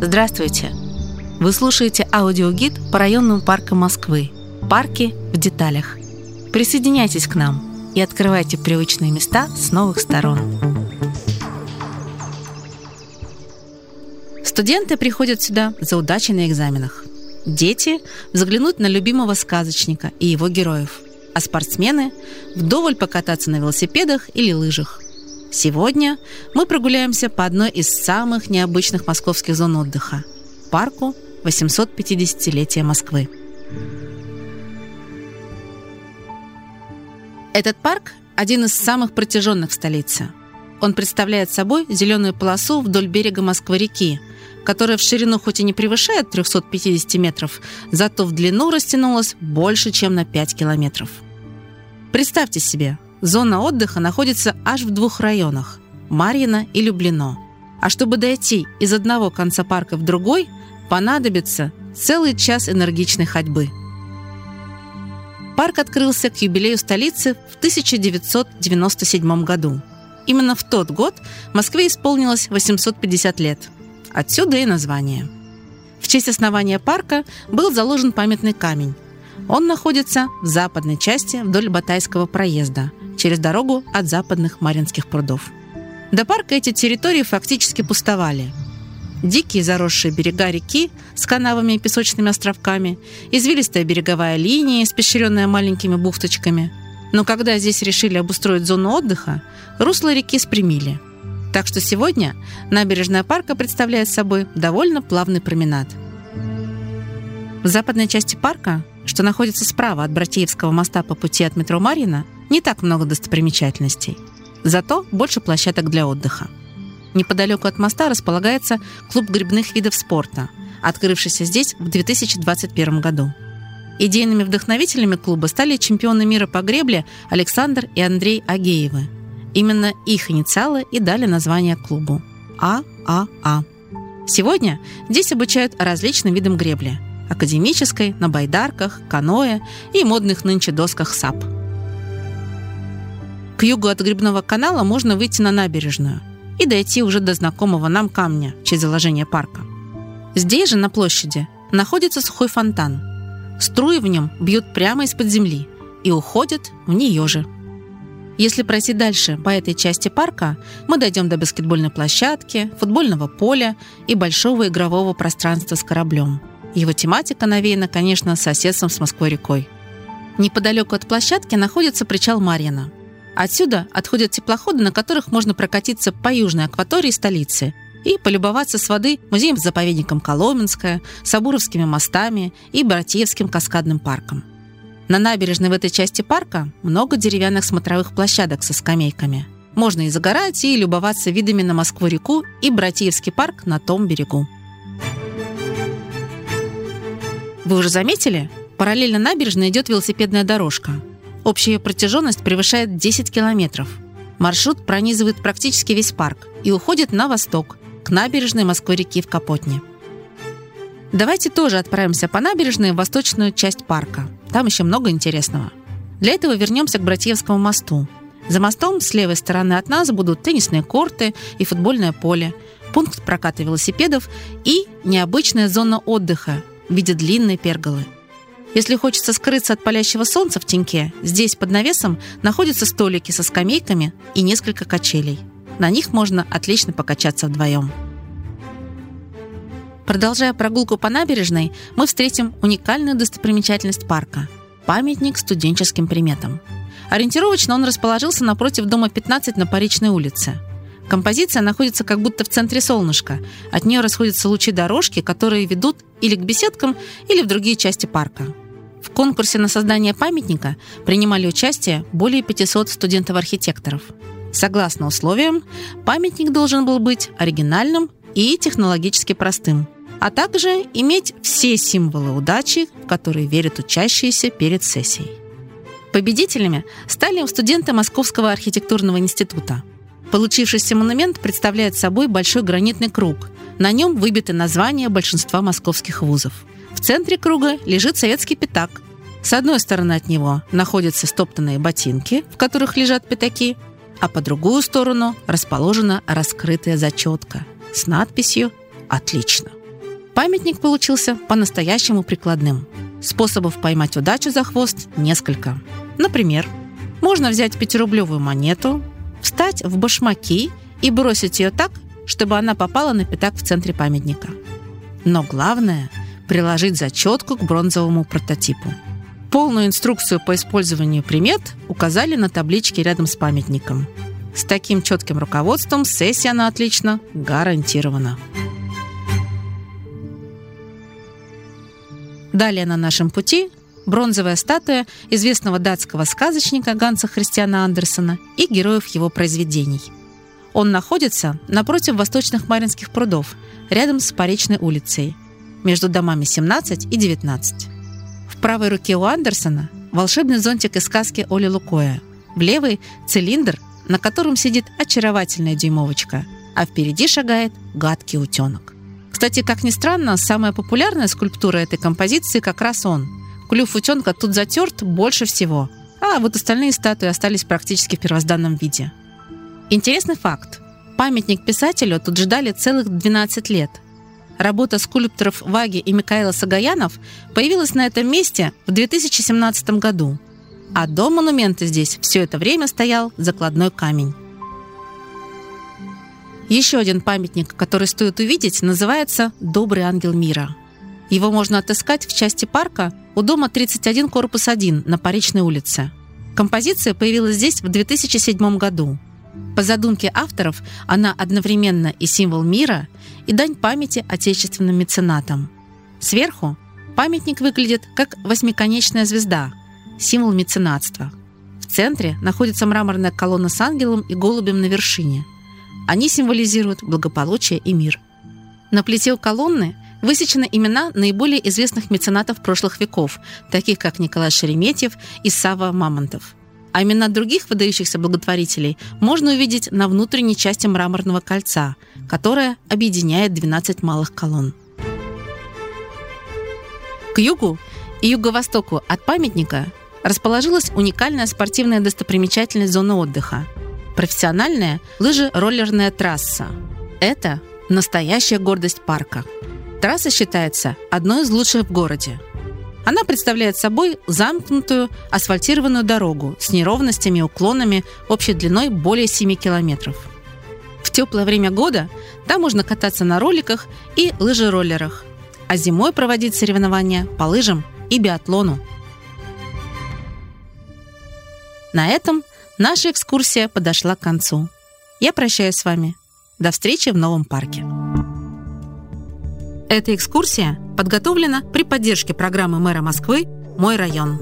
Здравствуйте! Вы слушаете аудиогид по районным паркам Москвы. Парки в деталях. Присоединяйтесь к нам и открывайте привычные места с новых сторон. Студенты приходят сюда за удачей на экзаменах. Дети – взглянуть на любимого сказочника и его героев. А спортсмены – вдоволь покататься на велосипедах или лыжах. Сегодня мы прогуляемся по одной из самых необычных московских зон отдыха – парку 850-летия Москвы. Этот парк – один из самых протяженных в столице. Он представляет собой зеленую полосу вдоль берега Москвы-реки, которая в ширину хоть и не превышает 350 метров, зато в длину растянулась больше, чем на 5 километров. Представьте себе, Зона отдыха находится аж в двух районах – Марьино и Люблино. А чтобы дойти из одного конца парка в другой, понадобится целый час энергичной ходьбы. Парк открылся к юбилею столицы в 1997 году. Именно в тот год Москве исполнилось 850 лет. Отсюда и название. В честь основания парка был заложен памятный камень. Он находится в западной части вдоль Батайского проезда – через дорогу от западных Маринских прудов. До парка эти территории фактически пустовали. Дикие заросшие берега реки с канавами и песочными островками, извилистая береговая линия, испещренная маленькими бухточками. Но когда здесь решили обустроить зону отдыха, русло реки спрямили. Так что сегодня набережная парка представляет собой довольно плавный променад. В западной части парка, что находится справа от Братеевского моста по пути от метро Марина, не так много достопримечательностей. Зато больше площадок для отдыха. Неподалеку от моста располагается клуб грибных видов спорта, открывшийся здесь в 2021 году. Идейными вдохновителями клуба стали чемпионы мира по гребле Александр и Андрей Агеевы. Именно их инициалы и дали название клубу – ААА. Сегодня здесь обучают различным видам гребли – академической, на байдарках, каноэ и модных нынче досках SUP – к югу от Гребного канала можно выйти на набережную и дойти уже до знакомого нам камня в честь заложения парка. Здесь же, на площади, находится сухой фонтан. Струи в нем бьют прямо из-под земли и уходят в нее же. Если пройти дальше по этой части парка, мы дойдем до баскетбольной площадки, футбольного поля и большого игрового пространства с кораблем. Его тематика навеяна, конечно, соседством с Москвой-рекой. Неподалеку от площадки находится причал Марьина – Отсюда отходят теплоходы, на которых можно прокатиться по южной акватории столицы и полюбоваться с воды музеем-заповедником Коломенское, Сабуровскими мостами и Братьевским каскадным парком. На набережной в этой части парка много деревянных смотровых площадок со скамейками. Можно и загорать, и любоваться видами на Москву-реку и Братьевский парк на том берегу. Вы уже заметили? Параллельно набережной идет велосипедная дорожка – Общая протяженность превышает 10 километров. Маршрут пронизывает практически весь парк и уходит на восток, к набережной Москвы-реки в Капотне. Давайте тоже отправимся по набережной в восточную часть парка. Там еще много интересного. Для этого вернемся к Братьевскому мосту. За мостом с левой стороны от нас будут теннисные корты и футбольное поле, пункт проката велосипедов и необычная зона отдыха в виде длинной перголы – если хочется скрыться от палящего солнца в теньке, здесь под навесом находятся столики со скамейками и несколько качелей. На них можно отлично покачаться вдвоем. Продолжая прогулку по набережной, мы встретим уникальную достопримечательность парка – памятник студенческим приметам. Ориентировочно он расположился напротив дома 15 на Паричной улице. Композиция находится как будто в центре солнышка. От нее расходятся лучи дорожки, которые ведут или к беседкам, или в другие части парка. В конкурсе на создание памятника принимали участие более 500 студентов-архитекторов. Согласно условиям, памятник должен был быть оригинальным и технологически простым, а также иметь все символы удачи, в которые верят учащиеся перед сессией. Победителями стали студенты Московского архитектурного института. Получившийся монумент представляет собой большой гранитный круг. На нем выбиты названия большинства московских вузов – в центре круга лежит советский пятак. С одной стороны от него находятся стоптанные ботинки, в которых лежат пятаки, а по другую сторону расположена раскрытая зачетка с надписью «Отлично». Памятник получился по-настоящему прикладным. Способов поймать удачу за хвост несколько. Например, можно взять пятирублевую монету, встать в башмаки и бросить ее так, чтобы она попала на пятак в центре памятника. Но главное – приложить зачетку к бронзовому прототипу. Полную инструкцию по использованию примет указали на табличке рядом с памятником. С таким четким руководством сессия на отлично гарантирована. Далее на нашем пути бронзовая статуя известного датского сказочника Ганса Христиана Андерсона и героев его произведений. Он находится напротив восточных Маринских прудов, рядом с Поречной улицей, между домами 17 и 19. В правой руке у Андерсона волшебный зонтик из сказки Оли Лукоя, в левой – цилиндр, на котором сидит очаровательная дюймовочка, а впереди шагает гадкий утенок. Кстати, как ни странно, самая популярная скульптура этой композиции как раз он. Клюв утенка тут затерт больше всего, а вот остальные статуи остались практически в первозданном виде. Интересный факт. Памятник писателю тут ждали целых 12 лет. Работа скульпторов Ваги и Микаэла Сагаянов появилась на этом месте в 2017 году. А до монумента здесь все это время стоял закладной камень. Еще один памятник, который стоит увидеть, называется «Добрый ангел мира». Его можно отыскать в части парка у дома 31, корпус 1 на Поречной улице. Композиция появилась здесь в 2007 году. По задумке авторов, она одновременно и символ мира, и дань памяти отечественным меценатам. Сверху памятник выглядит как восьмиконечная звезда, символ меценатства. В центре находится мраморная колонна с ангелом и голубем на вершине – они символизируют благополучие и мир. На плите у колонны высечены имена наиболее известных меценатов прошлых веков, таких как Николай Шереметьев и Сава Мамонтов. А имена других выдающихся благотворителей можно увидеть на внутренней части мраморного кольца, которое объединяет 12 малых колонн. К югу и юго-востоку от памятника расположилась уникальная спортивная достопримечательность зоны отдыха – профессиональная лыжероллерная трасса. Это настоящая гордость парка. Трасса считается одной из лучших в городе. Она представляет собой замкнутую асфальтированную дорогу с неровностями и уклонами общей длиной более 7 километров. В теплое время года там можно кататься на роликах и лыжероллерах, а зимой проводить соревнования по лыжам и биатлону. На этом Наша экскурсия подошла к концу. Я прощаюсь с вами. До встречи в новом парке. Эта экскурсия подготовлена при поддержке программы мэра Москвы «Мой район».